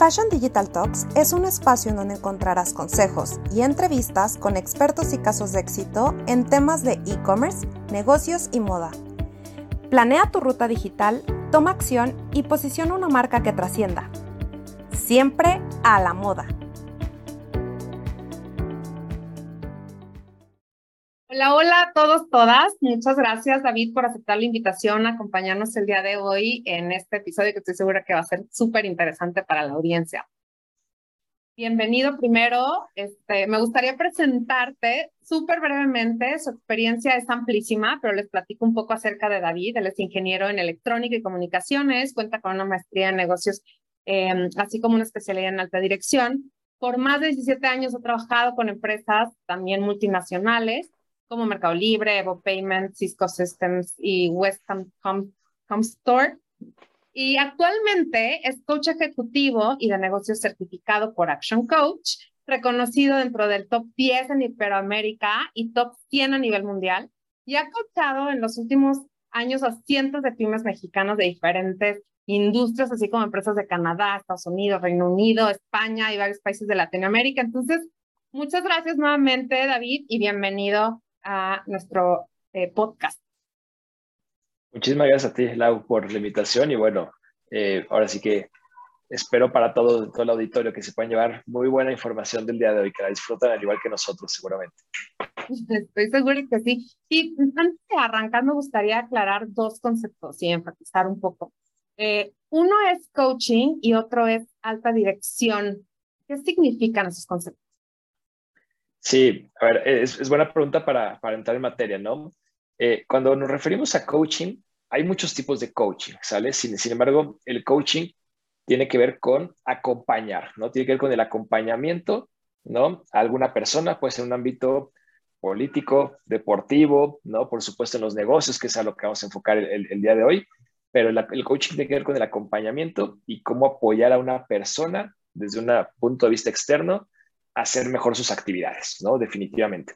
Fashion Digital Talks es un espacio en donde encontrarás consejos y entrevistas con expertos y casos de éxito en temas de e-commerce, negocios y moda. Planea tu ruta digital, toma acción y posiciona una marca que trascienda. Siempre a la moda. Hola, hola a todos, todas. Muchas gracias, David, por aceptar la invitación a acompañarnos el día de hoy en este episodio que estoy segura que va a ser súper interesante para la audiencia. Bienvenido primero. Este, me gustaría presentarte súper brevemente. Su experiencia es amplísima, pero les platico un poco acerca de David. Él es ingeniero en electrónica y comunicaciones, cuenta con una maestría en negocios, em, así como una especialidad en alta dirección. Por más de 17 años ha trabajado con empresas también multinacionales como Mercado Libre, Evo Payment, Cisco Systems y West Store. Y actualmente es coach ejecutivo y de negocios certificado por Action Coach, reconocido dentro del top 10 en Iberoamérica y top 100 a nivel mundial. Y ha coachado en los últimos años a cientos de pymes mexicanos de diferentes industrias, así como empresas de Canadá, Estados Unidos, Reino Unido, España y varios países de Latinoamérica. Entonces, muchas gracias nuevamente, David, y bienvenido a nuestro eh, podcast. Muchísimas gracias a ti, Lau, por la invitación y bueno, eh, ahora sí que espero para todo, todo el auditorio que se puedan llevar muy buena información del día de hoy, que la disfrutan al igual que nosotros seguramente. Estoy segura que sí. Y antes de arrancar me gustaría aclarar dos conceptos y enfatizar un poco. Eh, uno es coaching y otro es alta dirección. ¿Qué significan esos conceptos? Sí, a ver, es, buena pregunta para, entrar en materia, ¿no? Eh, cuando nos referimos a coaching, hay muchos tipos de coaching, ¿sale? Sin, embargo, el coaching tiene que ver con acompañar, ¿no? Tiene que ver con el acompañamiento, ¿no? A alguna persona, puede ser en un ámbito político, deportivo, ¿no? Por supuesto en los negocios, que es a lo que vamos a enfocar el, día de hoy, pero el coaching tiene que ver con el acompañamiento y cómo apoyar a una persona desde un punto de vista externo hacer mejor sus actividades, ¿no? Definitivamente.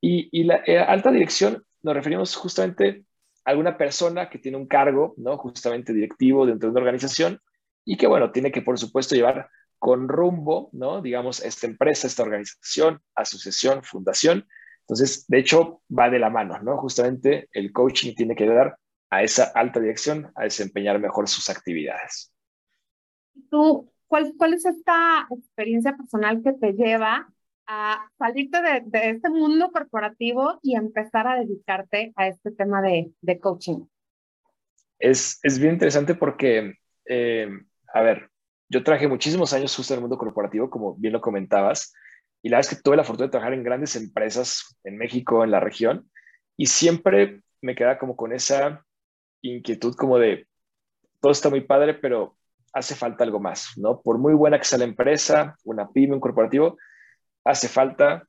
Y, la eh, alta dirección nos referimos justamente a alguna persona que tiene un cargo, ¿no? Justamente directivo dentro de una organización y que, bueno, tiene que, por supuesto, llevar con rumbo, ¿no? Digamos, esta empresa, esta organización, asociación, fundación. Entonces, de hecho, va de la mano, ¿no? Justamente el coaching tiene que ayudar a esa alta dirección a desempeñar mejor sus actividades. Tú ¿Cuál, ¿Cuál es esta experiencia personal que te lleva a salirte de, de, este mundo corporativo y empezar a dedicarte a este tema de, de coaching? Es, es, bien interesante porque, eh, a ver, yo traje muchísimos años justo en el mundo corporativo, como bien lo comentabas, y la verdad es que tuve la fortuna de trabajar en grandes empresas en México, en la región, y siempre me queda como con esa inquietud como de, todo está muy padre, pero hace falta algo más, ¿no? Por muy buena que sea la empresa, una pyme, un corporativo, hace falta,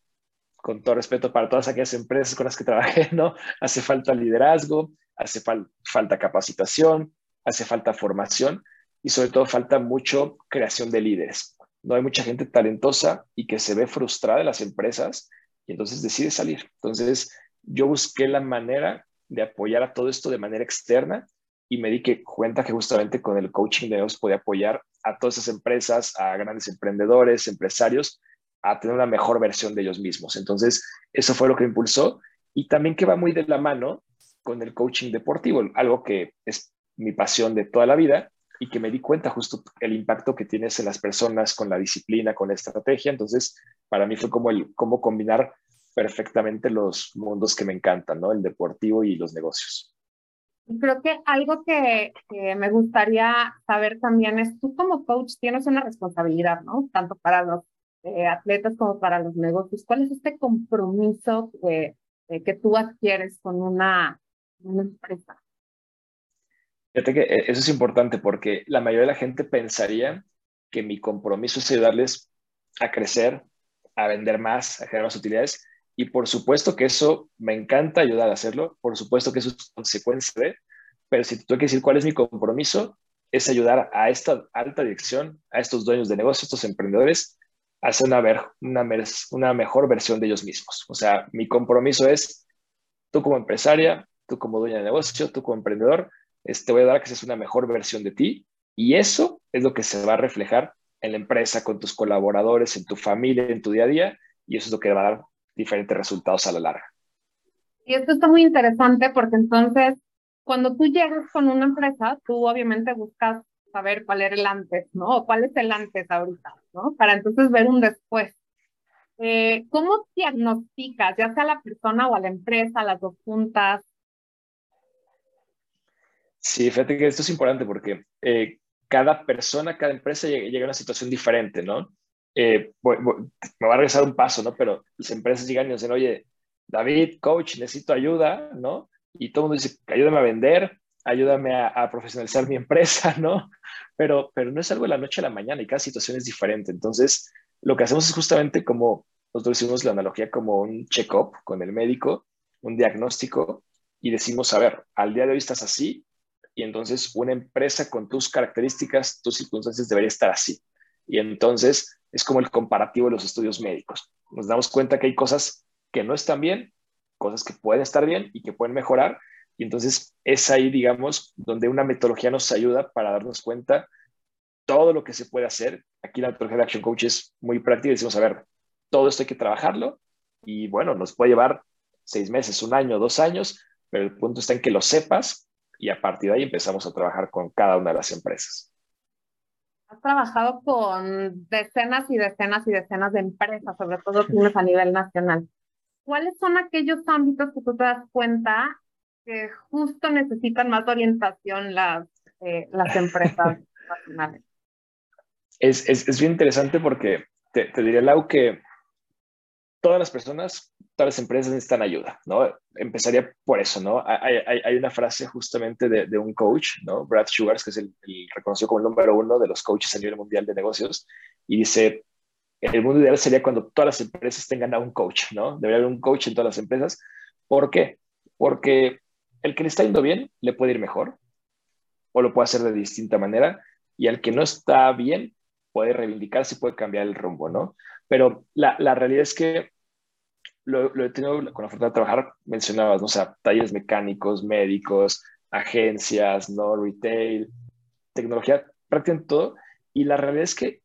con todo respeto para todas aquellas empresas con las que trabajé, ¿no? Hace falta liderazgo, hace falta capacitación, hace falta formación y sobre todo falta mucho creación de líderes. No hay mucha gente talentosa y que se ve frustrada en las empresas y entonces decide salir. Entonces, yo busqué la manera de apoyar a todo esto de manera externa y me di que cuenta que justamente con el coaching de ellos podía apoyar a todas esas empresas, a grandes emprendedores, empresarios, a tener una mejor versión de ellos mismos. Entonces, eso fue lo que impulsó y también que va muy de la mano con el coaching deportivo, algo que es mi pasión de toda la vida y que me di cuenta justo el impacto que tienes en las personas con la disciplina, con la estrategia. Entonces, para mí fue como el cómo combinar perfectamente los mundos que me encantan, ¿no? El deportivo y los negocios. Creo que algo que, me gustaría saber también es, tú como coach tienes una responsabilidad, ¿no? Tanto para los eh, atletas como para los negocios. ¿Cuál es este compromiso que, que tú adquieres con una, una empresa? Fíjate que eh, eso es importante porque la mayoría de la gente pensaría que mi compromiso es ayudarles a crecer, a vender más, a generar más utilidades, y por supuesto que eso me encanta ayudar a hacerlo, por supuesto que eso es consecuencia de, pero si tengo que decir cuál es mi compromiso, es ayudar a esta alta dirección, a estos dueños de negocios, estos emprendedores, a hacer una, ver, una, una mejor versión de ellos mismos. O sea, mi compromiso es, tú como empresaria, tú como dueña de negocio, tú como emprendedor, te voy a dar que seas una mejor versión de ti y eso es lo que se va a reflejar en la empresa, con tus colaboradores, en tu familia, en tu día a día, y eso es lo que va a dar diferentes resultados a la larga. Y esto está muy interesante porque entonces, cuando tú llegas con una empresa, tú obviamente buscas saber cuál era el antes, ¿no? O cuál es el antes ahorita, ¿no? Para entonces ver un después. Eh, ¿Cómo diagnosticas, ya sea a la persona o a la empresa, las dos juntas? Sí, fíjate que esto es importante porque eh, cada persona, cada empresa llega, a una situación diferente, ¿no? Eh, me va a regresar un paso, ¿no? Pero las empresas llegan y dicen, oye, David, coach, necesito ayuda, ¿no? Y todo el mundo dice, ayúdame a vender, ayúdame a, profesionalizar mi empresa, ¿no? Pero, pero no es algo de la noche a la mañana y cada situación es diferente. Entonces, lo que hacemos es justamente como nosotros hicimos la analogía como un check-up con el médico, un diagnóstico, y decimos, a ver, al día de hoy estás así, y entonces una empresa con tus características, tus circunstancias debería estar así. Y entonces es como el comparativo de los estudios médicos. Nos damos cuenta que hay cosas que no están bien, cosas que pueden estar bien y que pueden mejorar. Y entonces es ahí, digamos, donde una metodología nos ayuda para darnos cuenta todo lo que se puede hacer. Aquí la metodología de Action Coach es muy práctica. Decimos, a ver, todo esto hay que trabajarlo y bueno, nos puede llevar seis meses, un año, dos años, pero el punto está en que lo sepas y a partir de ahí empezamos a trabajar con cada una de las empresas. Has trabajado con decenas y decenas y decenas de empresas, sobre todo a nivel nacional. ¿Cuáles son aquellos ámbitos que tú te das cuenta que justo necesitan más orientación las, eh, las empresas nacionales? Es, es, es, bien interesante porque te, te diré, Lau, que todas las personas, todas las empresas necesitan ayuda, ¿no? Empezaría por eso, ¿no? Hay, hay, hay una frase justamente de, de, un coach, ¿no? Brad Sugars, que es el, el, reconocido como el número uno de los coaches a nivel mundial de negocios, y dice, el mundo ideal sería cuando todas las empresas tengan a un coach, ¿no? Debería haber un coach en todas las empresas. ¿Por qué? Porque el que le está yendo bien le puede ir mejor o lo puede hacer de distinta manera y al que no está bien puede reivindicarse puede cambiar el rumbo, ¿no? Pero la, la realidad es que lo, lo, he tenido con la fortuna de trabajar, mencionabas, ¿no? o sea, talleres mecánicos, médicos, agencias, ¿no? Retail, tecnología, prácticamente todo. Y la realidad es que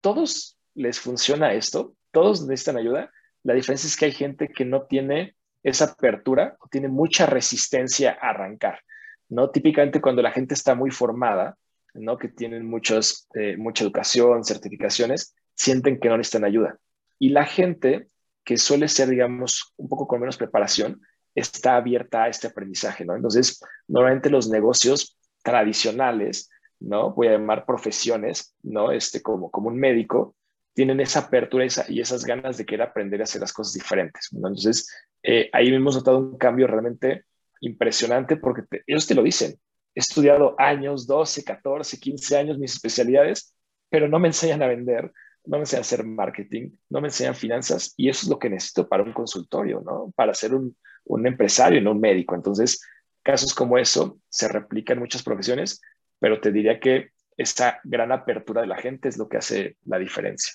todos les funciona esto, todos necesitan ayuda. La diferencia es que hay gente que no tiene esa apertura o tiene mucha resistencia a arrancar, ¿no? Típicamente cuando la gente está muy formada, ¿no? Que tienen muchos, eh, mucha educación, certificaciones, sienten que no necesitan ayuda. Y la gente que suele ser, digamos, un poco con menos preparación, está abierta a este aprendizaje, ¿no? Entonces, normalmente los negocios tradicionales, ¿no? Voy a llamar profesiones, ¿no? Este, como, como un médico, tienen esa apertura y esas ganas de querer aprender a hacer las cosas diferentes, ¿no? Entonces, eh, ahí hemos notado un cambio realmente impresionante porque ellos te lo dicen. He estudiado años, 12, 14, 15 años mis especialidades, pero no me enseñan a vender, no me enseñan a hacer marketing, no me enseñan finanzas y eso es lo que necesito para un consultorio, ¿no? Para ser un, un empresario, no un médico. Entonces, casos como eso se replican en muchas profesiones, pero te diría que esa gran apertura de la gente es lo que hace la diferencia.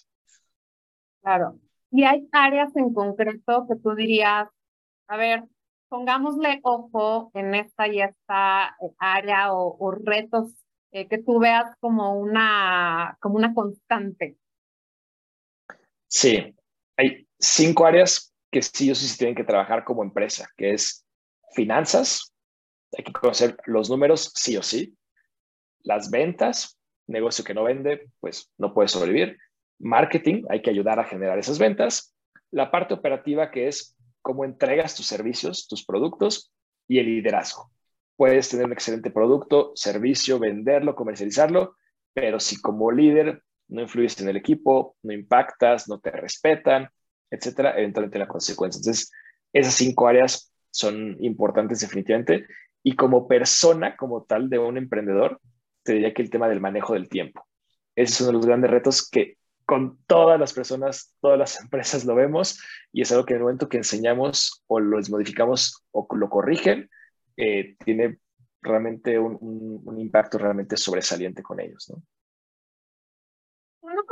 Claro. Y hay áreas en concreto que tú dirías, a ver, pongámosle ojo en esta y esta área o, retos eh, que tú veas como una, como una constante Sí, hay cinco áreas que sí o sí se tienen que trabajar como empresa, que es finanzas, hay que conocer los números sí o sí, las ventas, negocio que no vende, pues no puede sobrevivir, marketing, hay que ayudar a generar esas ventas, la parte operativa que es cómo entregas tus servicios, tus productos y el liderazgo. Puedes tener un excelente producto, servicio, venderlo, comercializarlo, pero si como líder no influyes en el equipo, no impactas, no te respetan, etcétera, eventualmente la consecuencia. Entonces, esas cinco áreas son importantes definitivamente. Y como persona, como tal de un emprendedor, te diría que el tema del manejo del tiempo. Ese es uno de los grandes retos que con todas las personas, todas las empresas lo vemos y es algo que en el momento que enseñamos o lo modificamos o lo corrigen, eh, tiene realmente un, un, impacto realmente sobresaliente con ellos. ¿no?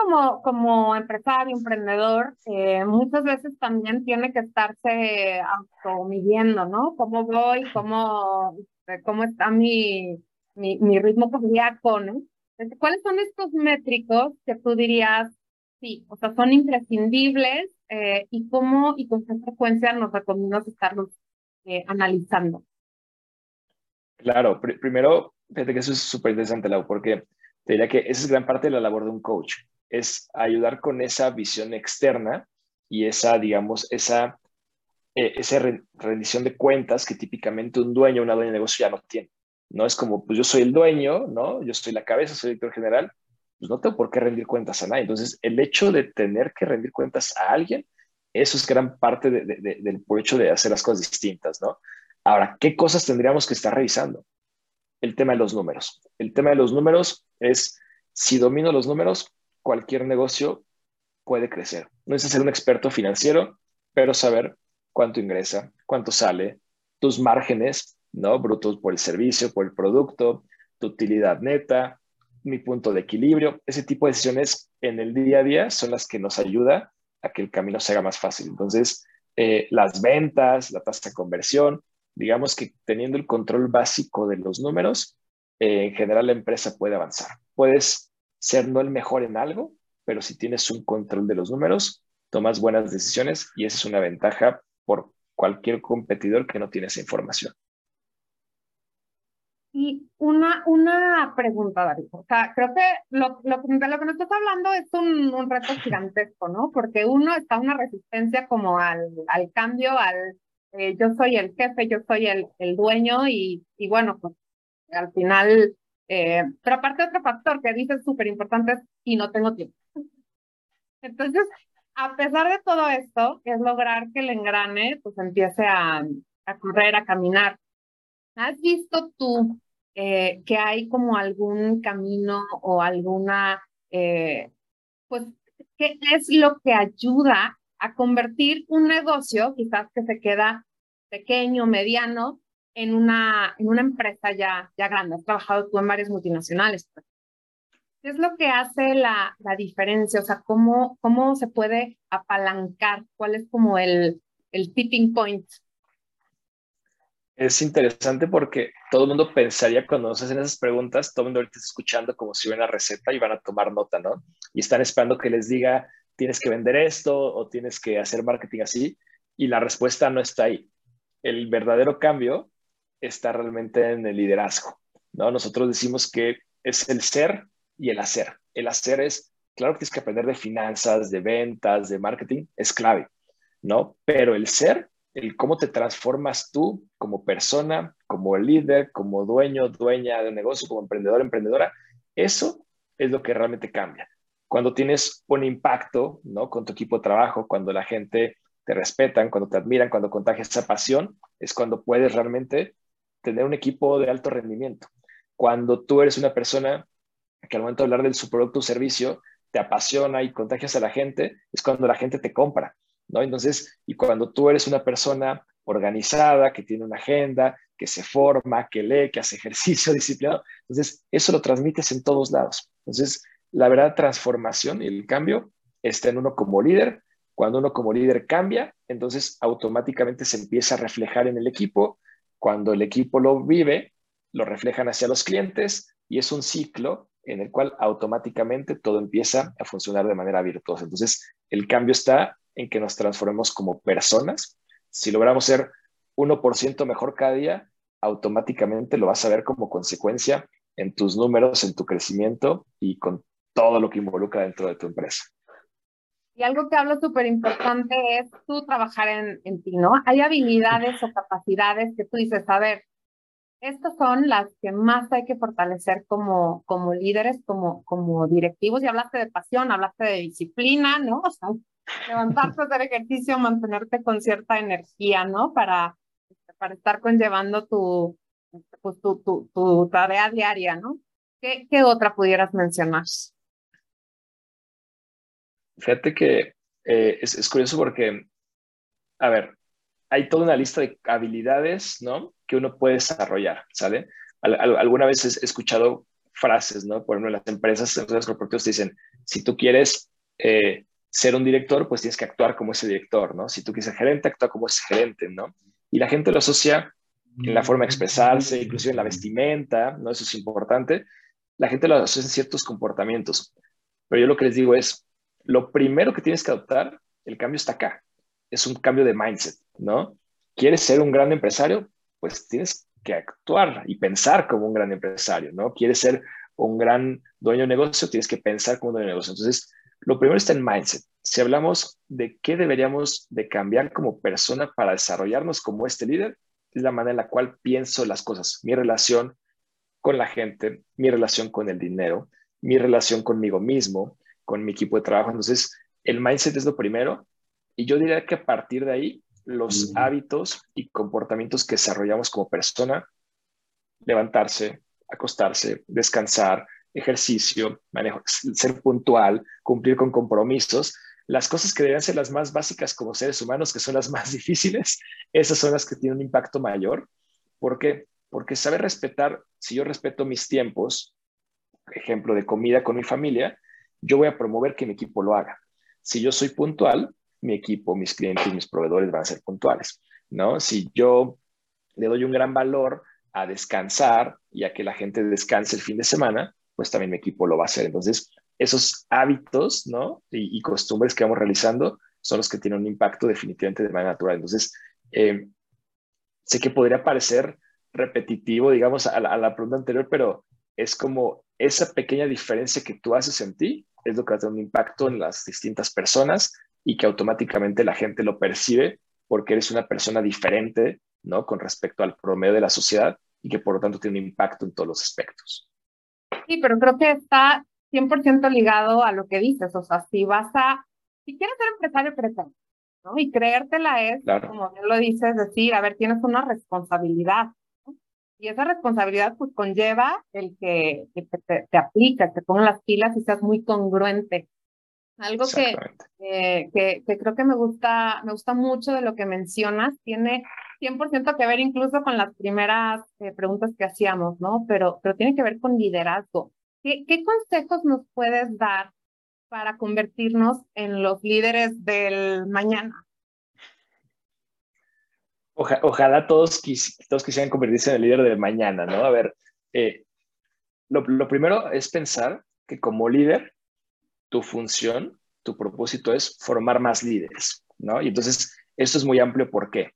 Como, como empresario, emprendedor, eh, muchas veces también tiene que estarse midiendo, ¿no? ¿Cómo voy? ¿Cómo, cómo está mi, mi, mi ritmo cardíaco, ¿no? ¿Cuáles son estos métricos que tú dirías, sí, o sea, son imprescindibles eh, y cómo y con qué frecuencia nos recomiendas estarlos eh, analizando? Claro, primero, fíjate que eso es súper interesante, Lau, porque te diría que esa es gran parte de la labor de un coach, es ayudar con esa visión externa y esa, digamos, esa, eh, esa rendición de cuentas que típicamente un dueño una dueña de negocio ya no tiene. No es como, pues yo soy el dueño, ¿no? Yo soy la cabeza, soy el director general, pues no tengo por qué rendir cuentas a nadie. Entonces, el hecho de tener que rendir cuentas a alguien, eso es gran parte del hecho de hacer las cosas distintas, ¿no? Ahora, ¿qué cosas tendríamos que estar revisando? El tema de los números. El tema de los números es, si domino los números, cualquier negocio puede crecer. No es ser un experto financiero, pero saber cuánto ingresa, cuánto sale, tus márgenes, ¿no? Brutos por el servicio, por el producto, tu utilidad neta, mi punto de equilibrio. Ese tipo de decisiones en el día a día son las que nos ayuda a que el camino se haga más fácil. Entonces, eh, las ventas, la tasa de conversión, digamos que teniendo el control básico de los números, eh, en general la empresa puede avanzar. Puedes ser no el mejor en algo, pero si tienes un control de los números, tomas buenas decisiones y esa es una ventaja por cualquier competidor que no tiene esa información. Y una, una pregunta, David. O sea, creo que lo, lo, de lo que nos estás hablando es un, un reto gigantesco, ¿no? Porque uno está una resistencia como al, al cambio, al eh, yo soy el jefe, yo soy el, el dueño y, y bueno, pues al final, eh, pero aparte otro factor que dices súper importante es y no tengo tiempo. Entonces, a pesar de todo esto, es lograr que el engrane pues empiece a, a correr, a caminar. ¿Has visto tú eh, que hay como algún camino o alguna, eh, pues, qué es lo que ayuda a convertir un negocio, quizás que se queda pequeño, mediano, en una, en una empresa ya, ya grande? Has trabajado tú en varias multinacionales. ¿Qué es lo que hace la, la diferencia? O sea, ¿cómo, ¿cómo se puede apalancar? ¿Cuál es como el, el tipping point es interesante porque todo el mundo pensaría cuando nos hacen esas preguntas, todo el mundo ahorita está escuchando como si hubiera una receta y van a tomar nota, ¿no? Y están esperando que les diga, tienes que vender esto o tienes que hacer marketing así, y la respuesta no está ahí. El verdadero cambio está realmente en el liderazgo, ¿no? Nosotros decimos que es el ser y el hacer. El hacer es, claro que tienes que aprender de finanzas, de ventas, de marketing, es clave, ¿no? Pero el ser el cómo te transformas tú como persona, como líder, como dueño, dueña de un negocio, como emprendedor, emprendedora, eso es lo que realmente cambia. Cuando tienes un impacto, ¿no? Con tu equipo de trabajo, cuando la gente te respetan, cuando te admiran, cuando contagias esa pasión, es cuando puedes realmente tener un equipo de alto rendimiento. Cuando tú eres una persona que al momento de hablar de su producto o servicio te apasiona y contagias a la gente, es cuando la gente te compra. ¿no? Entonces, y cuando tú eres una persona organizada, que tiene una agenda, que se forma, que lee, que hace ejercicio disciplinado, entonces eso lo transmites en todos lados. Entonces, la verdad transformación y el cambio está en uno como líder. Cuando uno como líder cambia, entonces automáticamente se empieza a reflejar en el equipo. Cuando el equipo lo vive, lo reflejan hacia los clientes y es un ciclo en el cual automáticamente todo empieza a funcionar de manera virtuosa. Entonces, el cambio está en que nos transformemos como personas. Si logramos ser 1% mejor cada día, automáticamente lo vas a ver como consecuencia en tus números, en tu crecimiento y con todo lo que involucra dentro de tu empresa. Y algo que hablo súper importante es tú trabajar en, en ti, ¿no? Hay habilidades o capacidades que tú dices, a ver, estas son las que más hay que fortalecer como, como líderes, como, como directivos. Y hablaste de pasión, hablaste de disciplina, ¿no? O sea, levantarte, hacer ejercicio, mantenerte con cierta energía, ¿no? Para, para estar conllevando tu, pues, tu, tu, tu tarea diaria, ¿no? ¿Qué, ¿Qué otra pudieras mencionar? Fíjate que eh, es, es curioso porque, a ver, hay toda una lista de habilidades, ¿no? Que uno puede desarrollar, ¿sale? alguna vez he escuchado frases, ¿no? Por ejemplo, las empresas, en los corporativos te dicen, si tú quieres eh, ser un director, pues tienes que actuar como ese director, ¿no? Si tú quieres ser gerente, actúa como ese gerente, ¿no? Y la gente lo asocia en la forma de expresarse, inclusive en la vestimenta, ¿no? Eso es importante, la gente lo asocia en ciertos comportamientos. Pero yo lo que les digo es, lo primero que tienes que adoptar, el cambio está acá. Es un cambio de mindset, ¿no? ¿Quieres ser un gran empresario? Pues tienes que actuar y pensar como un gran empresario, ¿no? ¿Quieres ser un gran dueño de negocio? Tienes que pensar como un dueño de negocio. Entonces, lo primero está en mindset. Si hablamos de qué deberíamos de cambiar como persona para desarrollarnos como este líder, es la manera en la cual pienso las cosas, mi relación con la gente, mi relación con el dinero, mi relación conmigo mismo, con mi equipo de trabajo. Entonces, el mindset es lo primero y yo diría que a partir de ahí, los hábitos y comportamientos que desarrollamos como persona, levantarse, acostarse, descansar, ejercicio, manejo, ser puntual, cumplir con compromisos, las cosas que deberían ser las más básicas como seres humanos, que son las más difíciles, esas son las que tienen un impacto mayor. ¿Por qué? Porque saber respetar, si yo respeto mis tiempos, ejemplo de comida con mi familia, yo voy a promover que mi equipo lo haga. Si yo soy puntual, mi equipo, mis clientes, mis proveedores van a ser puntuales, ¿no? Si yo le doy un gran valor a descansar y a que la gente descanse el fin de semana, pues también mi equipo lo va a hacer. Entonces, esos hábitos, ¿no? Y, costumbres que vamos realizando son los que tienen un impacto definitivamente de manera natural. Entonces, eh, sé que podría parecer repetitivo, digamos, a la, pregunta anterior, pero es como esa pequeña diferencia que tú haces en ti es lo que tener un impacto en las distintas personas y que automáticamente la gente lo percibe porque eres una persona diferente, ¿no? Con respecto al promedio de la sociedad y que por lo tanto tiene un impacto en todos los aspectos. Sí, pero creo que está 100% ligado a lo que dices, o sea, si vas a, si quieres ser empresario, presente, ¿no? Y creértela es, como bien lo dices, decir, a ver, tienes una responsabilidad. Y esa responsabilidad pues conlleva el que, te, te, aplica, te pongan las pilas y seas muy congruente. Algo que, que, que, creo que me gusta, me gusta mucho de lo que mencionas, tiene 100% que ver incluso con las primeras eh, preguntas que hacíamos, ¿no? Pero, pero tiene que ver con liderazgo. ¿Qué, ¿Qué, consejos nos puedes dar para convertirnos en los líderes del mañana? Ojalá todos, todos quisieran convertirse en el líder del mañana, ¿no? A ver, eh, lo, lo primero es pensar que como líder, tu función, tu propósito es formar más líderes, ¿no? Y entonces, esto es muy amplio, ¿por qué?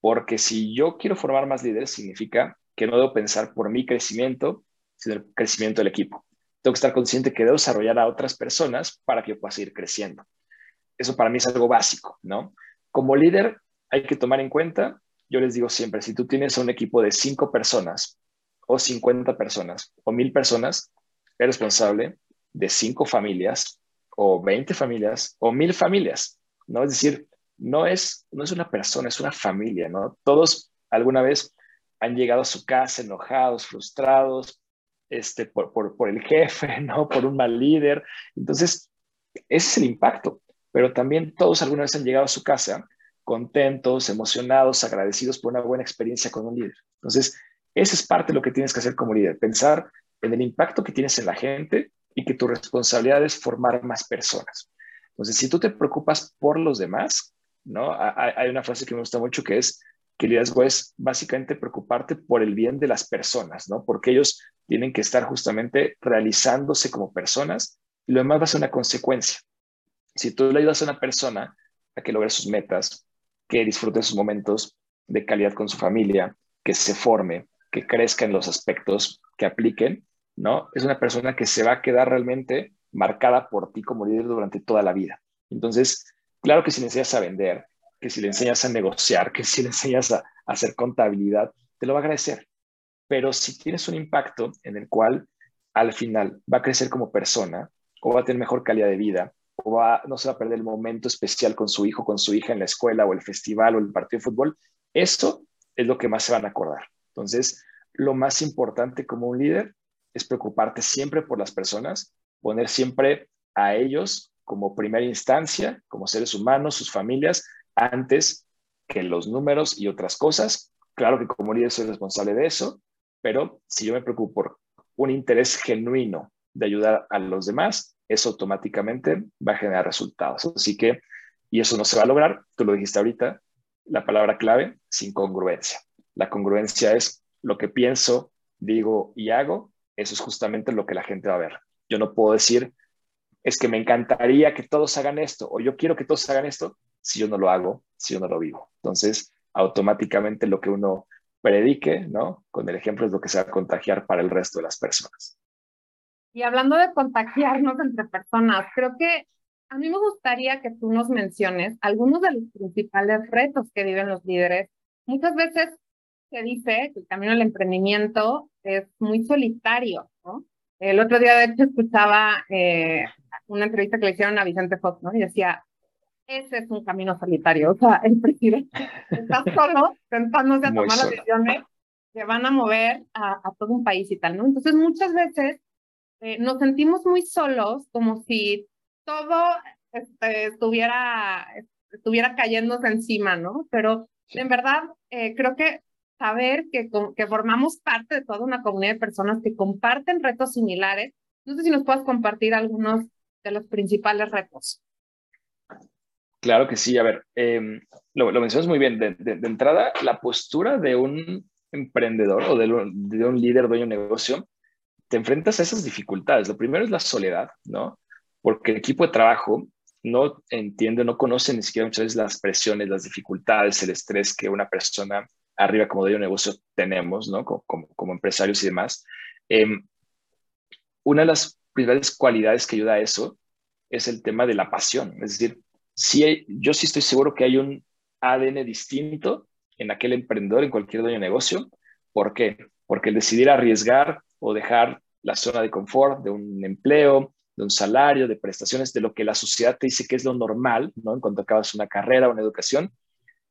Porque si yo quiero formar más líderes, significa que no debo pensar por mi crecimiento, sino el crecimiento del equipo. Tengo que estar consciente que debo desarrollar a otras personas para que yo pueda seguir creciendo. Eso para mí es algo básico, ¿no? Como líder hay que tomar en cuenta, yo les digo siempre, si tú tienes un equipo de cinco personas o 50 personas o mil personas, eres responsable de cinco familias o 20 familias o mil familias, ¿no? Es decir, no es, no es una persona, es una familia, ¿no? Todos alguna vez han llegado a su casa enojados, frustrados, este, por, por, por el jefe, ¿no? Por un mal líder. Entonces, ese es el impacto. Pero también todos alguna vez han llegado a su casa contentos, emocionados, agradecidos por una buena experiencia con un líder. Entonces, esa es parte de lo que tienes que hacer como líder, pensar en el impacto que tienes en la gente y que tu responsabilidad es formar más personas. Entonces, si tú te preocupas por los demás, ¿no? Hay una frase que me gusta mucho que es que liderazgo es básicamente preocuparte por el bien de las personas, ¿no? Porque ellos tienen que estar justamente realizándose como personas y lo demás va a ser una consecuencia. Si tú le ayudas a una persona a que logre sus metas, que disfrute sus momentos de calidad con su familia, que se forme, que crezca en los aspectos que apliquen, ¿no? Es una persona que se va a quedar realmente marcada por ti como líder durante toda la vida. Entonces, Claro que si le enseñas a vender, que si le enseñas a negociar, que si le enseñas a, hacer contabilidad, te lo va a agradecer. Pero si tienes un impacto en el cual al final va a crecer como persona o va a tener mejor calidad de vida no se va a perder el momento especial con su hijo, con su hija en la escuela o el festival o el partido de fútbol, esto es lo que más se van a acordar. Entonces, lo más importante como un líder es preocuparte siempre por las personas, poner siempre a ellos como primera instancia, como seres humanos, sus familias, antes que los números y otras cosas. Claro que como líder soy responsable de eso, pero si yo me preocupo por un interés genuino de ayudar a los demás, eso automáticamente va a generar resultados. Así que, y eso no se va a lograr, tú lo dijiste ahorita, la palabra clave, sin congruencia. La congruencia es lo que pienso, digo y hago eso es justamente lo que la gente va a ver. Yo no puedo decir, es que me encantaría que todos hagan esto o yo quiero que todos hagan esto si yo no lo hago, si yo no lo vivo. Entonces, automáticamente lo que uno predique, ¿no? Con el ejemplo es lo que se va a contagiar para el resto de las personas. Y hablando de contagiarnos entre personas, creo que a mí me gustaría que tú nos menciones algunos de los principales retos que viven los líderes. Muchas veces se dice que el camino al emprendimiento es muy solitario, ¿no? El otro día, de hecho, escuchaba eh, una entrevista que le hicieron a Vicente Fox, ¿no? Y decía, ese es un camino solitario. O sea, el presidente está solo sentándose a tomar las decisiones que van a mover a, todo un país y tal, ¿no? Entonces, muchas veces eh, nos sentimos muy solos, como si todo este, estuviera, estuviera cayéndose encima, ¿no? Pero en verdad, eh, creo que saber que, que formamos parte de toda una comunidad de personas que comparten retos similares. No sé si nos puedes compartir algunos de los principales retos. Claro que sí. A ver, em, lo, lo, mencionas muy bien. De, de, entrada, la postura de un emprendedor o de, de, un líder dueño de negocio, te enfrentas a esas dificultades. Lo primero es la soledad, ¿no? Porque el equipo de trabajo no entiende, no conoce ni siquiera muchas veces las presiones, las dificultades, el estrés que una persona arriba como dueño de negocio tenemos, ¿no? Como, empresarios y demás. Em, una de las principales cualidades que ayuda a eso es el tema de la pasión. Es decir, sí yo sí estoy seguro que hay un ADN distinto en aquel emprendedor, en cualquier dueño de negocio. ¿Por qué? Porque el decidir arriesgar o dejar la zona de confort de un empleo, de un salario, de prestaciones, de lo que la sociedad te dice que es lo normal, ¿no? En cuanto acabas una carrera o una educación,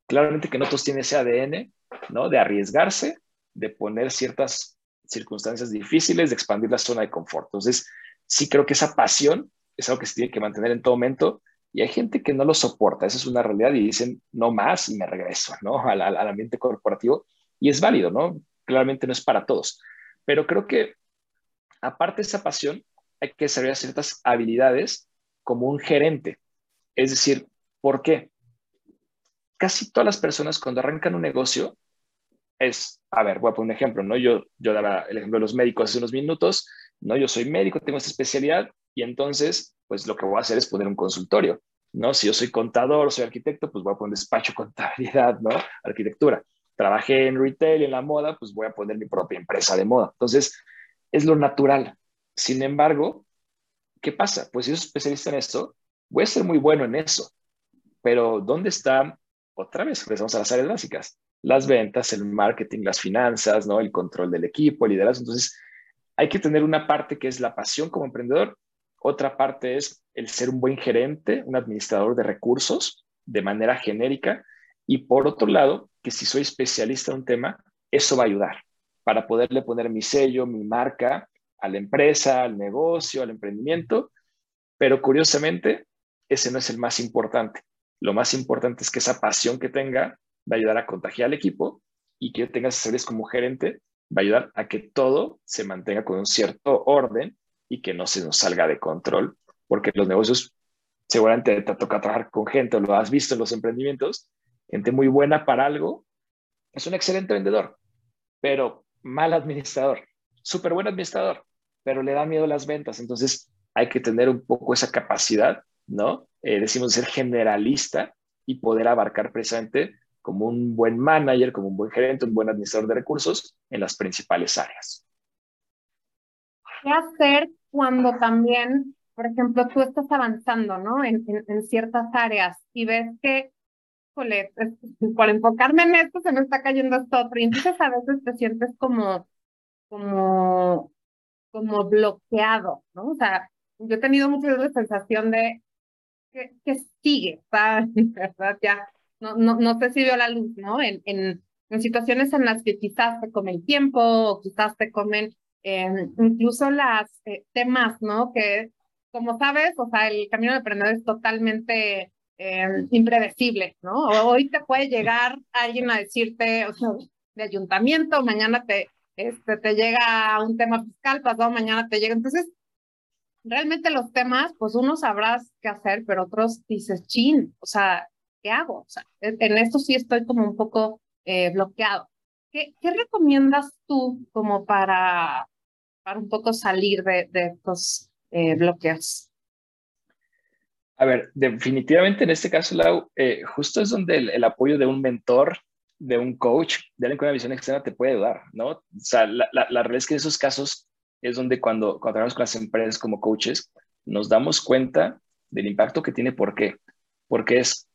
claramente que no todos tienen ese ADN, ¿no? De arriesgarse, de poner ciertas circunstancias difíciles, de expandir la zona de confort. Entonces, sí creo que esa pasión es algo que se tiene que mantener en todo momento y hay gente que no lo soporta, esa es una realidad y dicen, no más y me regreso, ¿no? Al, al, ambiente corporativo y es válido, ¿no? Claramente no es para todos, pero creo que aparte de esa pasión, hay que desarrollar ciertas habilidades como un gerente. Es decir, ¿por qué? Casi todas las personas cuando arrancan un negocio es, a ver, voy a poner un ejemplo, ¿no? Yo, yo daba el ejemplo de los médicos hace unos minutos, ¿no? Yo soy médico, tengo esta especialidad y entonces, pues lo que voy a hacer es poner un consultorio, ¿no? Si yo soy contador, soy arquitecto, pues voy a poner despacho contabilidad, ¿no? Arquitectura. Trabajé en retail, en la moda, pues voy a poner mi propia empresa de moda. Entonces, es lo natural. Sin embargo, ¿qué pasa? Pues si soy especialista en esto, voy a ser muy bueno en eso. Pero ¿dónde está? Otra vez, regresamos a las áreas básicas. Las ventas, el marketing, las finanzas, ¿no? El control del equipo, el liderazgo. Entonces, hay que tener una parte que es la pasión como emprendedor, otra parte es el ser un buen gerente, un administrador de recursos de manera genérica, y por otro lado, que si soy especialista en un tema, eso va a ayudar para poderle poner mi sello, mi marca a la empresa, al negocio, al emprendimiento, pero curiosamente, ese no es el más importante. Lo más importante es que esa pasión que tenga va a ayudar a contagiar al equipo y que yo tenga asesores como gerente va a ayudar a que todo se mantenga con un cierto orden y que no se nos salga de control, porque los negocios seguramente te toca trabajar con gente, lo has visto en los emprendimientos, gente muy buena para algo, es un excelente vendedor, pero mal administrador, súper buen administrador, pero le da miedo las ventas, entonces hay que tener un poco esa capacidad, ¿no? Eh, decimos ser generalista y poder abarcar precisamente como un buen manager, como un buen gerente, un buen administrador de recursos en las principales áreas. ¿Qué hacer cuando también, por ejemplo, tú estás avanzando, ¿no? En, en, ciertas áreas y ves que, jole, por enfocarme en esto se me está cayendo esto. Y entonces a veces te sientes como, como, como bloqueado, ¿no? O sea, yo he tenido muchas veces la sensación de que, que sigue, ¿verdad? Ya no, no, no sé si veo la luz, ¿no? En, en, en situaciones en las que quizás te comen tiempo o quizás te comen eh, incluso las eh, temas, ¿no? Que, como sabes, o sea, el camino de emprendedor es totalmente eh, impredecible, ¿no? Hoy te puede llegar alguien a decirte, o sea, de ayuntamiento, mañana te, este, te llega un tema fiscal, pasado mañana te llega. Entonces, realmente los temas, pues uno sabrás qué hacer, pero otros dices, chin, o sea, ¿qué hago? O sea, en esto sí estoy como un poco bloqueado. ¿Qué, ¿Qué recomiendas tú como para, para un poco salir de, de estos eh, bloqueos? A ver, definitivamente en este caso, Lau, eh, justo es donde el, apoyo de un mentor, de un coach, de alguien con una visión externa te puede ayudar, ¿no? O sea, la, la, la realidad es que en esos casos es donde cuando, cuando trabajamos con las empresas como coaches, nos damos cuenta del impacto que tiene. ¿Por qué? Porque es,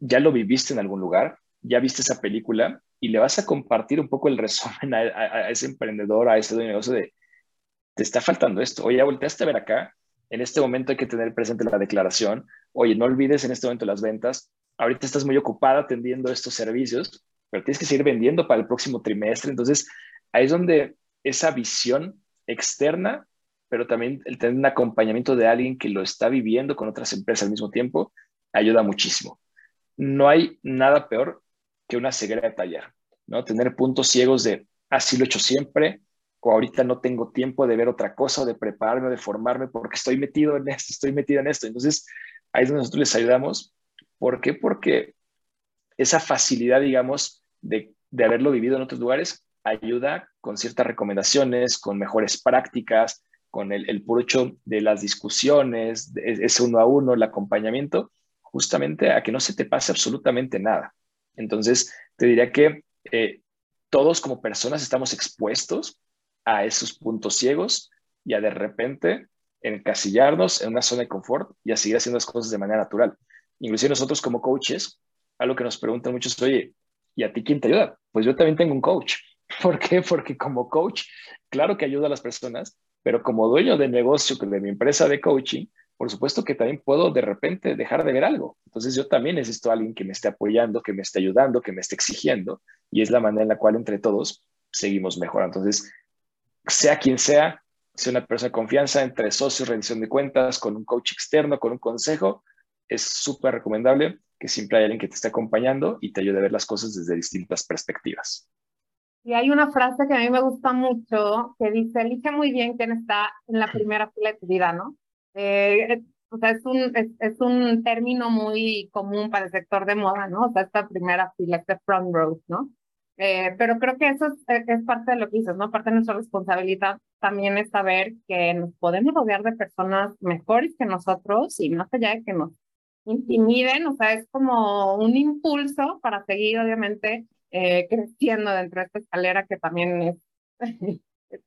ya lo viviste en algún lugar, ya viste esa película y le vas a compartir un poco el resumen a, ese emprendedor, a ese dueño de negocio de, te está faltando esto, oye, ya volteaste a ver acá, en este momento hay que tener presente la declaración, oye, no olvides en este momento las ventas, ahorita estás muy ocupada atendiendo estos servicios, pero tienes que seguir vendiendo para el próximo trimestre, entonces ahí es donde esa visión externa, pero también el tener un acompañamiento de alguien que lo está viviendo con otras empresas al mismo tiempo, ayuda muchísimo. No hay nada peor que una ceguera de taller, ¿no? Tener puntos ciegos de así lo he hecho siempre, o ahorita no tengo tiempo de ver otra cosa, de prepararme, o de formarme, porque estoy metido en esto, estoy metido en esto. Entonces, ahí es donde nosotros les ayudamos. ¿Por qué? Porque esa facilidad, digamos, de, de haberlo vivido en otros lugares, ayuda con ciertas recomendaciones, con mejores prácticas, con el, el de las discusiones, ese uno a uno, el acompañamiento, justamente a que no se te pase absolutamente nada. Entonces, te diría que eh, todos como personas estamos expuestos a esos puntos ciegos y a de repente encasillarnos en una zona de confort y a seguir haciendo las cosas de manera natural. Inclusive nosotros como coaches, algo que nos preguntan muchos, oye, ¿y a ti quién te ayuda? Pues yo también tengo un coach. ¿Por qué? Porque como coach, claro que ayuda a las personas, pero como dueño de negocio de mi empresa de coaching, por supuesto que también puedo de repente dejar de ver algo. Entonces yo también necesito a alguien que me esté apoyando, que me esté ayudando, que me esté exigiendo, y es la manera en la cual entre todos seguimos mejorando. Entonces, sea quien sea, sea una persona de confianza, entre socios, rendición de cuentas, con un coach externo, con un consejo, es súper recomendable que siempre haya alguien que te esté acompañando y te ayude a ver las cosas desde distintas perspectivas. Y hay una frase que a mí me gusta mucho que dice, elige muy bien quién está en la primera fila de tu vida, ¿no? Eh, o sea, es un, es, un término muy común para el sector de moda, ¿no? O sea, esta primera fila, este front row, ¿no? Eh, pero creo que eso es, es, parte de lo que dices, ¿no? Parte de nuestra responsabilidad también es saber que nos podemos rodear de personas mejores que nosotros y más allá de que nos intimiden, o sea, es como un impulso para seguir, obviamente, eh, creciendo dentro de esta escalera que también es,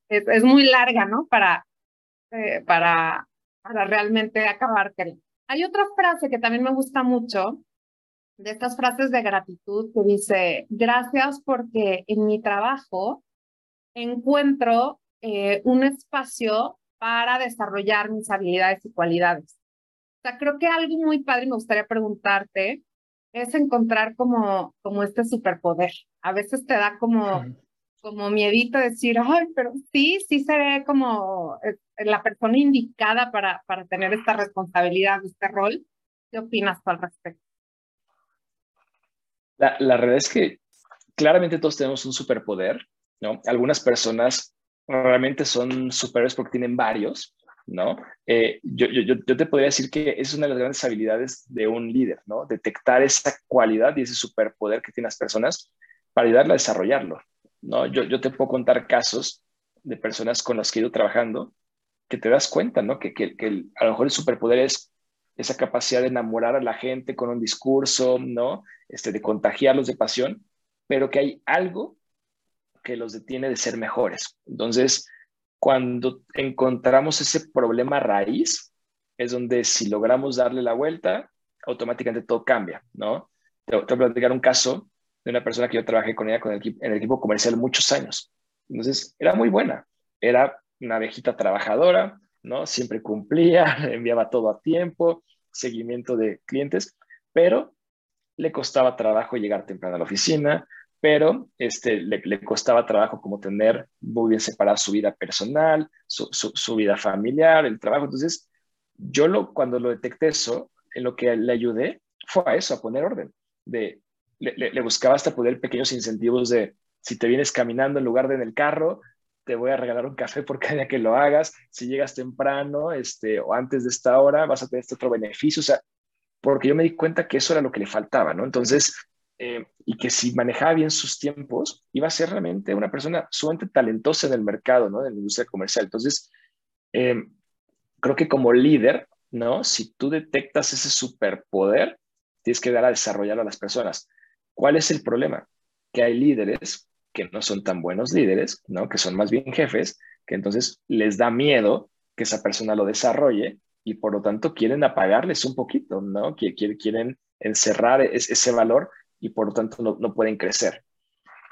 es, es muy larga, ¿no? Para, para para realmente acabar. Hay otra frase que también me gusta mucho, de estas frases de gratitud, que dice, gracias porque en mi trabajo encuentro eh, un espacio para desarrollar mis habilidades y cualidades. O sea, creo que algo muy padre me gustaría preguntarte es encontrar como, como este superpoder. A veces te da como, como miedito decir, ay, pero sí, sí seré como eh, la persona indicada para, para tener esta responsabilidad, este rol. ¿Qué opinas al respecto? La, la realidad es que claramente todos tenemos un superpoder, ¿no? Algunas personas realmente son superiores porque tienen varios, ¿no? Eh, yo, yo, yo, te podría decir que es una de las grandes habilidades de un líder, ¿no? Detectar esa cualidad y ese superpoder que tienen las personas para ayudarle a desarrollarlo, ¿no? Yo, yo te puedo contar casos de personas con las que he ido trabajando que te das cuenta, ¿no? Que, que, que a lo mejor el superpoder es esa capacidad de enamorar a la gente con un discurso, ¿no? Este, de contagiarlos de pasión, pero que hay algo que los detiene de ser mejores. Entonces, cuando encontramos ese problema raíz, es donde si logramos darle la vuelta, automáticamente todo cambia, ¿no? Te, voy a platicar un caso de una persona que yo trabajé con ella con el, en el equipo comercial muchos años. Entonces, era muy buena, era una abejita trabajadora, ¿no? Siempre cumplía, enviaba todo a tiempo, seguimiento de clientes, pero le costaba trabajo llegar temprano a la oficina, pero este, le, costaba trabajo como tener muy bien separada su vida personal, su, su, vida familiar, el trabajo. Entonces, yo lo, cuando lo detecté eso, en lo que le ayudé fue a eso, a poner orden. De, le, le buscaba hasta poder pequeños incentivos de, si te vienes caminando en lugar de en el carro, te voy a regalar un café por cada día que lo hagas. Si llegas temprano este, o antes de esta hora, vas a tener este otro beneficio. O sea, porque yo me di cuenta que eso era lo que le faltaba, ¿no? Entonces, eh, y que si manejaba bien sus tiempos, iba a ser realmente una persona sumamente talentosa en el mercado, ¿no? En la industria comercial. Entonces, eh, creo que como líder, ¿no? Si tú detectas ese superpoder, tienes que dar a desarrollarlo a las personas. ¿Cuál es el problema? Que hay líderes que no son tan buenos líderes, ¿no? Que son más bien jefes, que entonces les da miedo que esa persona lo desarrolle y por lo tanto quieren apagarles un poquito, ¿no? Quieren encerrar ese valor y por lo tanto no, pueden crecer.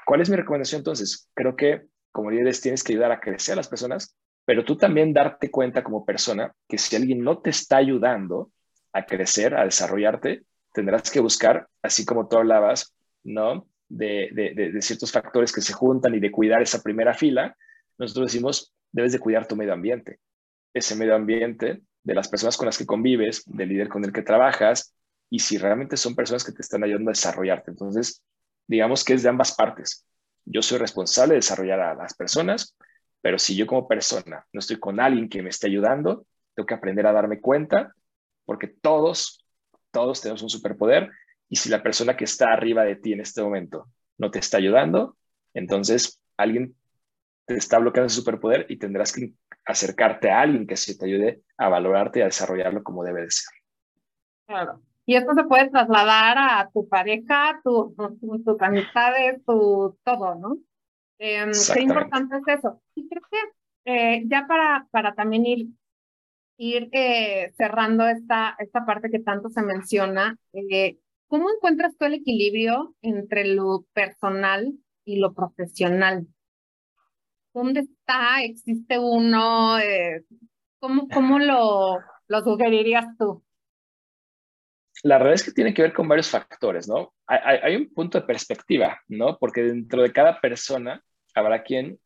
¿Cuál es mi recomendación entonces? Creo que como líderes tienes que ayudar a crecer a las personas, pero tú también darte cuenta como persona que si alguien no te está ayudando a crecer, a desarrollarte, tendrás que buscar, así como tú hablabas, ¿no? De, de, ciertos factores que se juntan y de cuidar esa primera fila, nosotros decimos, debes de cuidar tu medio ambiente. Ese medio ambiente de las personas con las que convives, del líder con el que trabajas, y si realmente son personas que te están ayudando a desarrollarte. Entonces, digamos que es de ambas partes. Yo soy responsable de desarrollar a las personas, pero si yo como persona no estoy con alguien que me esté ayudando, tengo que aprender a darme cuenta, porque todos, todos tenemos un superpoder, y si la persona que está arriba de ti en este momento no te está ayudando, entonces alguien te está bloqueando ese superpoder y tendrás que acercarte a alguien que sí te ayude a valorarte y a desarrollarlo como debe de ser. Claro. Y esto se puede trasladar a tu pareja, tu, tus amistades, tu todo, ¿no? Eh, qué importante es eso. Y creo que eh, ya para, para también ir, ir eh, cerrando esta, esta parte que tanto se menciona, eh, ¿cómo encuentras tú el equilibrio entre lo personal y lo profesional? ¿Dónde está? ¿Existe uno? Eh, ¿Cómo, cómo lo, lo sugerirías tú? La realidad es que tiene que ver con varios factores, ¿no? Hay, hay, un punto de perspectiva, ¿no? Porque dentro de cada persona habrá quien,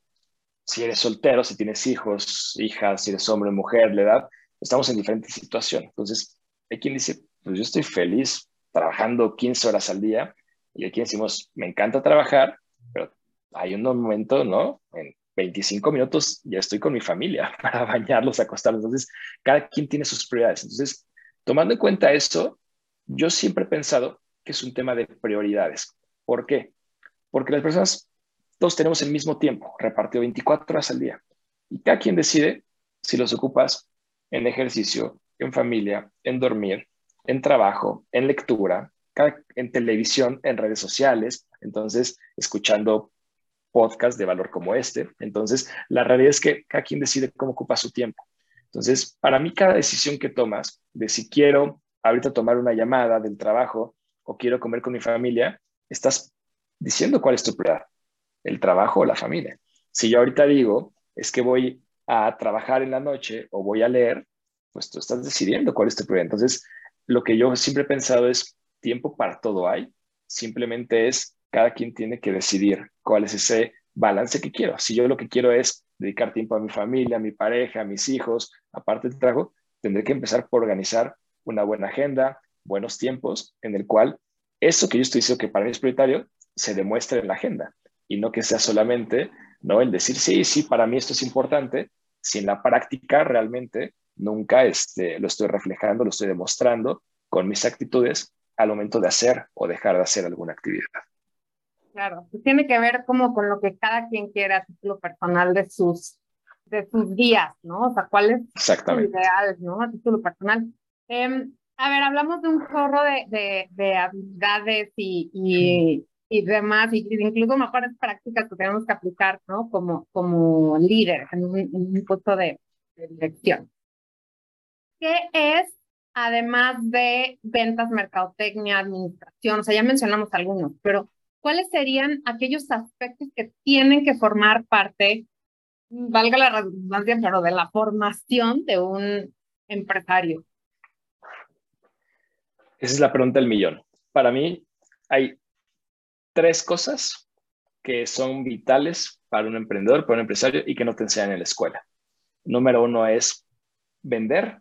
si eres soltero, si tienes hijos, hijas, si eres hombre mujer, la edad, estamos en diferentes situaciones. Entonces, hay quien dice, pues yo estoy feliz trabajando 15 horas al día, y quien decimos, me encanta trabajar, pero hay un momento, ¿no? En 25 minutos ya estoy con mi familia para bañarlos, acostarlos. Entonces, cada quien tiene sus prioridades. Entonces, tomando en cuenta eso, yo siempre he pensado que es un tema de prioridades. ¿Por qué? Porque las personas, todos tenemos el mismo tiempo, repartido 24 horas al día. Y cada quien decide si los ocupas en ejercicio, en familia, en dormir, en trabajo, en lectura, en televisión, en redes sociales, entonces escuchando podcast de valor como este. Entonces, la realidad es que cada quien decide cómo ocupa su tiempo. Entonces, para mí, cada decisión que tomas de si quiero ahorita tomar una llamada del trabajo o quiero comer con mi familia, estás diciendo cuál es tu prioridad, el trabajo o la familia. Si yo ahorita digo, es que voy a trabajar en la noche o voy a leer, pues tú estás decidiendo cuál es tu prioridad. Entonces, lo que yo siempre he pensado es, tiempo para todo hay, simplemente es cada quien tiene que decidir cuál es ese balance que quiero. Si yo lo que quiero es dedicar tiempo a mi familia, a mi pareja, a mis hijos, aparte del trabajo, tendré que empezar por organizar una buena agenda, buenos tiempos, en el cual eso que yo estoy diciendo que para mí es prioritario se demuestre en la agenda y no que sea solamente no el decir sí, sí, para mí esto es importante, si en la práctica realmente nunca este, lo estoy reflejando, lo estoy demostrando con mis actitudes al momento de hacer o dejar de hacer alguna actividad. Claro, pues tiene que ver como con lo que cada quien quiera a título personal de sus, de sus días, ¿no? O sea, cuál es su ideal, ¿no? A título personal. Em, a ver, hablamos de un chorro de, de, de habilidades y, y, y, demás, y incluso mejores prácticas que tenemos que aplicar, ¿no? Como, como líder en un, en un puesto de, de dirección. ¿Qué es además de ventas, mercadotecnia, administración, o sea, ya mencionamos algunos, pero ¿cuáles serían aquellos aspectos que tienen que formar parte, valga la redundancia, pero de la formación de un empresario? Esa es la pregunta del millón. Para mí hay tres cosas que son vitales para un emprendedor, para un empresario y que no te enseñan en la escuela. Número uno es vender,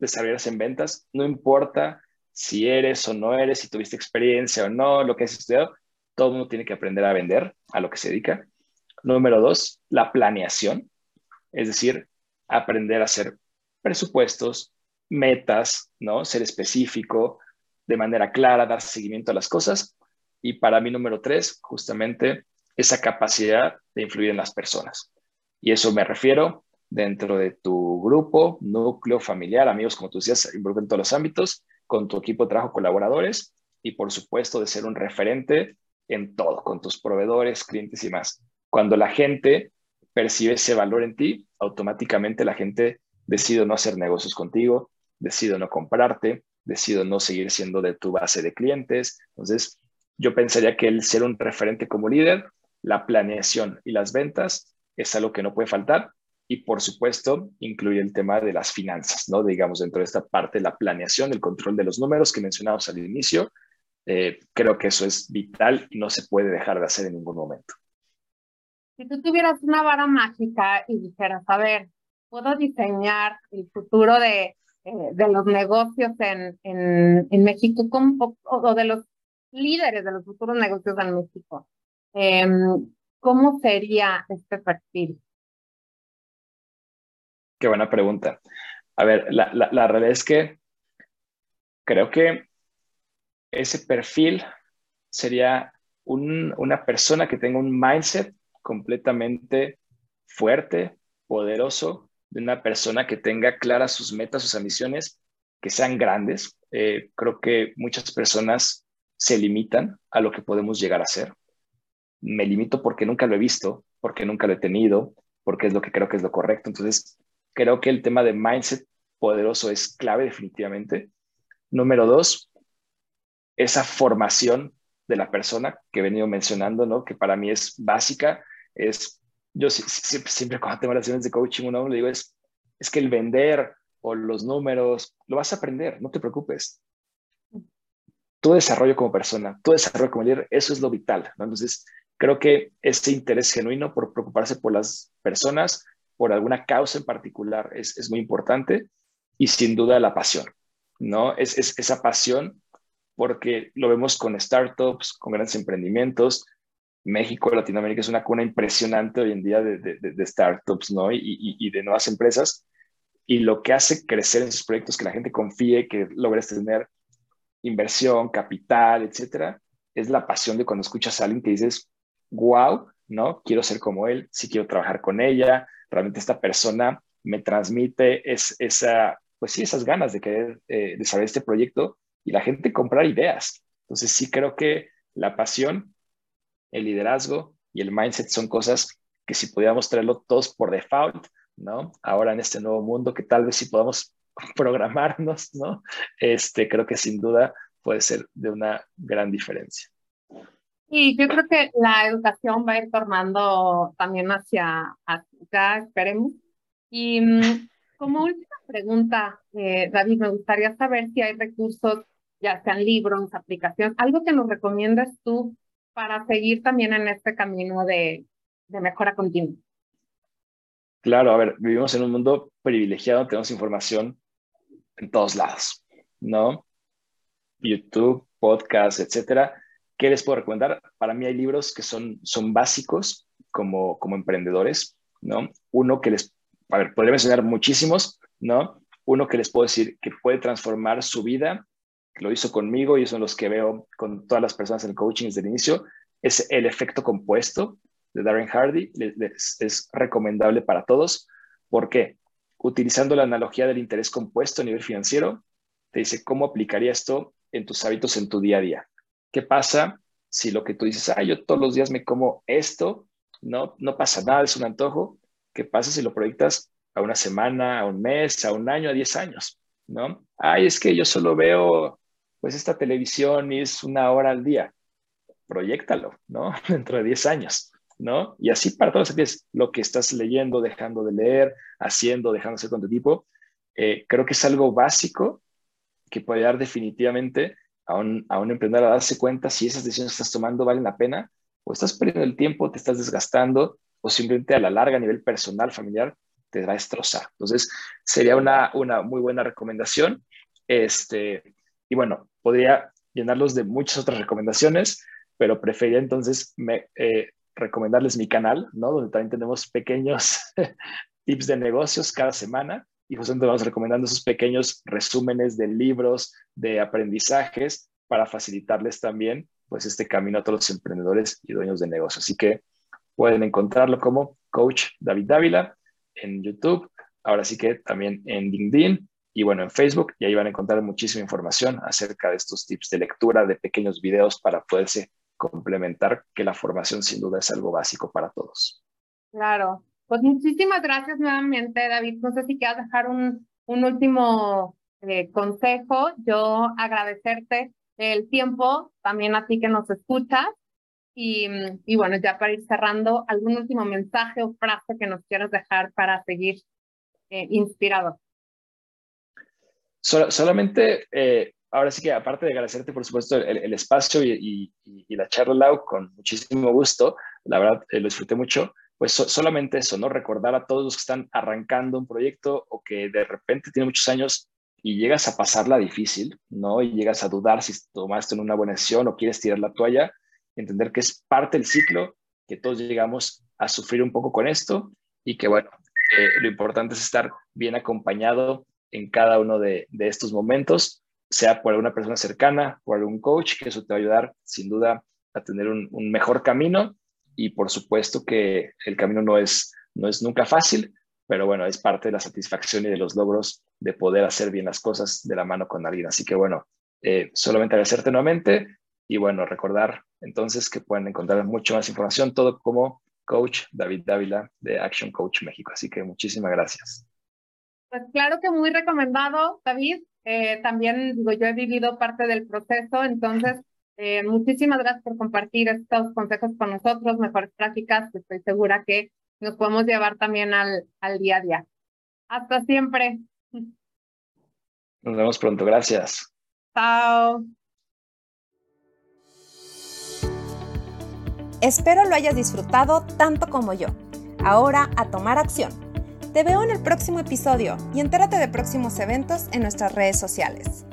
desarrollarse en ventas, no importa si eres o no eres, si tuviste experiencia o no, lo que has estudiado, todo el mundo tiene que aprender a vender a lo que se dedica. Número dos, la planeación, es decir, aprender a hacer presupuestos, metas, ¿no? Ser específico, de manera clara, dar seguimiento a las cosas. Y para mí, número tres, justamente esa capacidad de influir en las personas. Y eso me refiero dentro de tu grupo, núcleo familiar, amigos, como tú decías, en todos los ámbitos, con tu equipo de trabajo, colaboradores y por supuesto de ser un referente en todo, con tus proveedores, clientes y más. Cuando la gente percibe ese valor en ti, automáticamente la gente decide no hacer negocios contigo, decide no comprarte, decide no seguir siendo de tu base de clientes. Entonces, yo pensaría que el ser un referente como líder, la planeación y las ventas es algo que no puede faltar y por supuesto incluye el tema de las finanzas, ¿no? Digamos, dentro de esta parte, la planeación, el control de los números que mencionamos al inicio, eh, creo que eso es vital y no se puede dejar de hacer en ningún momento. Si tú tuvieras una vara mágica y dijeras, a ver, puedo diseñar el futuro de, eh, de los negocios en, en, en México como, o de los líderes de los futuros negocios en México, em, ¿cómo sería este perfil? Qué buena pregunta. A ver, la, la, realidad es que creo que ese perfil sería una persona que tenga un mindset completamente fuerte, poderoso, de una persona que tenga claras sus metas, sus ambiciones, que sean grandes. Eh, creo que muchas personas se limitan a lo que podemos llegar a ser. Me limito porque nunca lo he visto, porque nunca lo he tenido, porque es lo que creo que es lo correcto. Entonces, creo que el tema de mindset poderoso es clave definitivamente. Número dos, esa formación de la persona que he venido mencionando, ¿no? Que para mí es básica, es, yo siempre, siempre cuando tengo relaciones de coaching, uno le digo, es, es que el vender o los números, lo vas a aprender, no te preocupes. Tu desarrollo como persona, tu desarrollo como líder, eso es lo vital. Entonces, creo que ese interés genuino por preocuparse por las personas, por alguna causa en particular es, es muy importante y sin duda la pasión, ¿no? Es, es, esa pasión porque lo vemos con startups, con grandes emprendimientos. México, Latinoamérica es una cuna impresionante hoy en día de, de, de startups, ¿no? Y, y, y, de nuevas empresas. Y lo que hace crecer en esos proyectos, que la gente confíe, que logres tener inversión, capital, etcétera, es la pasión de cuando escuchas a alguien que dices, wow, ¿no? Quiero ser como él, sí quiero trabajar con ella, realmente esta persona me transmite es, esa, pues sí, esas ganas de querer eh, desarrollar este proyecto y la gente comprar ideas. Entonces sí creo que la pasión, el liderazgo y el mindset son cosas que si pudiéramos traerlo todos por default, ¿no? Ahora en este nuevo mundo que tal vez si podamos programarnos, ¿no? Este, creo que sin duda puede ser de una gran diferencia. Y yo creo que la educación va a ir tornando también hacia acá, esperemos. Y mm, como última pregunta, eh, David, me gustaría saber si hay recursos, ya sean libros, aplicaciones, algo que nos recomiendas tú para seguir también en este camino de, de mejora continua. Claro, a ver, vivimos en un mundo privilegiado, tenemos información en todos lados, ¿no? YouTube, podcast, etcétera ¿Qué les puedo recomendar? Para mí hay libros que son, son básicos como, como emprendedores, ¿no? Uno que les, a podría mencionar muchísimos, ¿no? Uno que les puedo decir que puede transformar su vida, lo hizo conmigo y son los que veo con todas las personas en el coaching desde el inicio, es el efecto compuesto de Darren Hardy. es recomendable para todos. ¿Por qué? Utilizando la analogía del interés compuesto a nivel financiero, te dice cómo aplicaría esto en tus hábitos en tu día a día. ¿Qué pasa si lo que tú dices, ah, yo todos los días me como esto, no, no pasa nada, es un antojo? ¿Qué pasa si lo proyectas a una semana, a un mes, a un año, a diez años? ¿No? Ay, es que yo solo veo pues esta televisión y es una hora al día. Proyectalo, ¿no? Dentro de diez años, ¿no? Y así para todos aquellos, lo que estás leyendo, dejando de leer, haciendo, dejando de hacer con tu tipo, eh, creo que es algo básico que puede dar definitivamente a un, emprendedor a darse cuenta si esas decisiones que estás tomando valen la pena o estás perdiendo el tiempo, te estás desgastando o simplemente a la larga a nivel personal, familiar, te va a destrozar. Entonces, sería una, una muy buena recomendación. Este, y bueno, podría llenarlos de muchas otras recomendaciones, pero prefería entonces me, eh, recomendarles mi canal, ¿no? Donde también tenemos pequeños tips de negocios cada semana y justamente vamos recomendando esos pequeños resúmenes de libros, de aprendizajes, para facilitarles también pues este camino a todos los emprendedores y dueños de negocios. Así que pueden encontrarlo como Coach David Dávila en YouTube, ahora sí que también en LinkedIn y bueno, en Facebook, y ahí van a encontrar muchísima información acerca de estos tips de lectura, de pequeños videos para poderse complementar, que la formación sin duda es algo básico para todos. Claro, pues muchísimas gracias nuevamente, David. No sé si quieres dejar un, un último eh, consejo. Yo agradecerte el tiempo, también a ti que nos escuchas. Y, y, bueno, ya para ir cerrando, ¿algún último mensaje o frase que nos quieras dejar para seguir eh, inspirado? solamente, eh, ahora sí que aparte de agradecerte, por supuesto, el, espacio y, y, la charla, Lau, con muchísimo gusto, la verdad lo disfruté mucho, pues solamente eso, ¿no? Recordar a todos los que están arrancando un proyecto o que de repente tienen muchos años y llegas a pasarla difícil, ¿no? Y llegas a dudar si tomaste una buena decisión o quieres tirar la toalla, entender que es parte del ciclo, que todos llegamos a sufrir un poco con esto y que, bueno, eh, lo importante es estar bien acompañado en cada uno de, estos momentos, sea por alguna persona cercana, por algún coach, que eso te va a ayudar sin duda a tener un mejor camino y por supuesto que el camino no es, no es nunca fácil, pero bueno, es parte de la satisfacción y de los logros de poder hacer bien las cosas de la mano con alguien. Así que bueno, eh, solamente agradecerte nuevamente y bueno, recordar entonces que pueden encontrar mucho más información, todo como coach David Dávila de Action Coach México. Así que muchísimas gracias. Pues claro que muy recomendado, David. Eh, también digo, yo he vivido parte del proceso, entonces eh, muchísimas gracias por compartir estos consejos con nosotros, mejores prácticas, estoy segura que nos podemos llevar también al, al día a día. Hasta siempre. Nos vemos pronto, gracias. Chao. Espero lo hayas disfrutado tanto como yo. Ahora a tomar acción. Te veo en el próximo episodio y entérate de próximos eventos en nuestras redes sociales.